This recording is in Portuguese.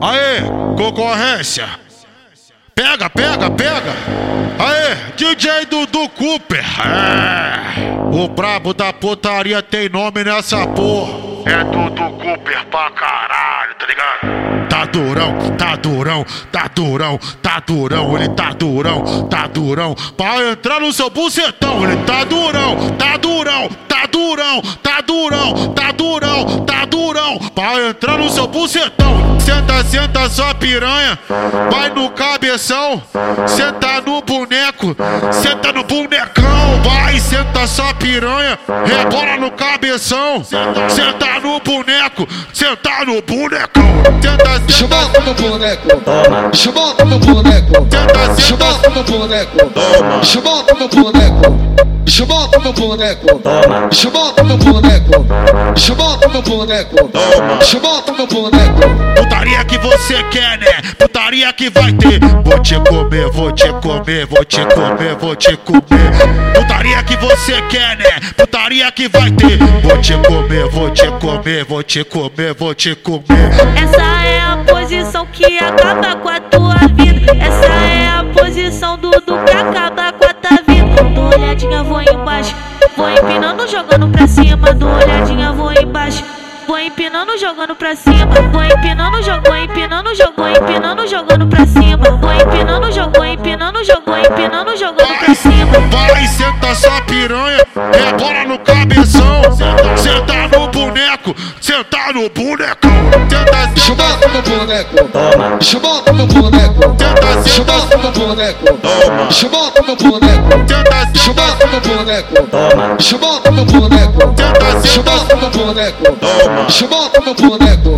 Aê, concorrência. Pega, pega, pega. Aê, DJ Dudu Cooper. É. O brabo da putaria tem nome nessa porra. É Dudu Cooper pra caralho, tá ligado? Tá durão, tá durão, tá durão, tá durão, ele tá durão, tá durão. Pra entrar no seu bucetão, ele tá durão, tá durão, tá durão, tá durão, tá durão. Pra entrar no seu bucetão. Senta, senta sua piranha, vai no cabeção, senta no boneco, senta no bonecão, vai, senta sua piranha, rebola no cabeção, senta no boneco, senta no bonecão, senta, senta, meu boneco. Botar meu boneco. senta, Deixa eu senta, meu boneco. Botar meu boneco. Botar meu boneco. Botar meu boneco. Boneco. Botar meu boneco. Putaria que você quer, né? Putaria que vai ter. Vou te comer, vou te comer, vou te comer, vou te comer. Putaria que você quer, né? Putaria que vai ter. Vou te comer, vou te comer, vou te comer, vou te comer. Essa é a posição que acaba com a tua vida. Essa é a posição do do que acaba com a tua vida. Dou olhadinha, vou embaixo. Vou empinando, jogando pra cima. Dou olhadinha, vou embaixo. Vou empinando, jogando pra cima. Vou empinando, jogou, empinando, jogou, empinando, jogando pra cima. Vou empinando, jogou, empinando, jogou, empinando, jogando cima. Vai, senta sua piranha, rebola no cabeção. Senta no boneco, senta no bonecão. Senta, senta, meu boneco. Eu botar meu boneco. senta, botar meu boneco. Eu botar meu boneco. senta, botar meu boneco. Eu botar meu boneco. senta, botar meu boneco. Eu botar meu boneco.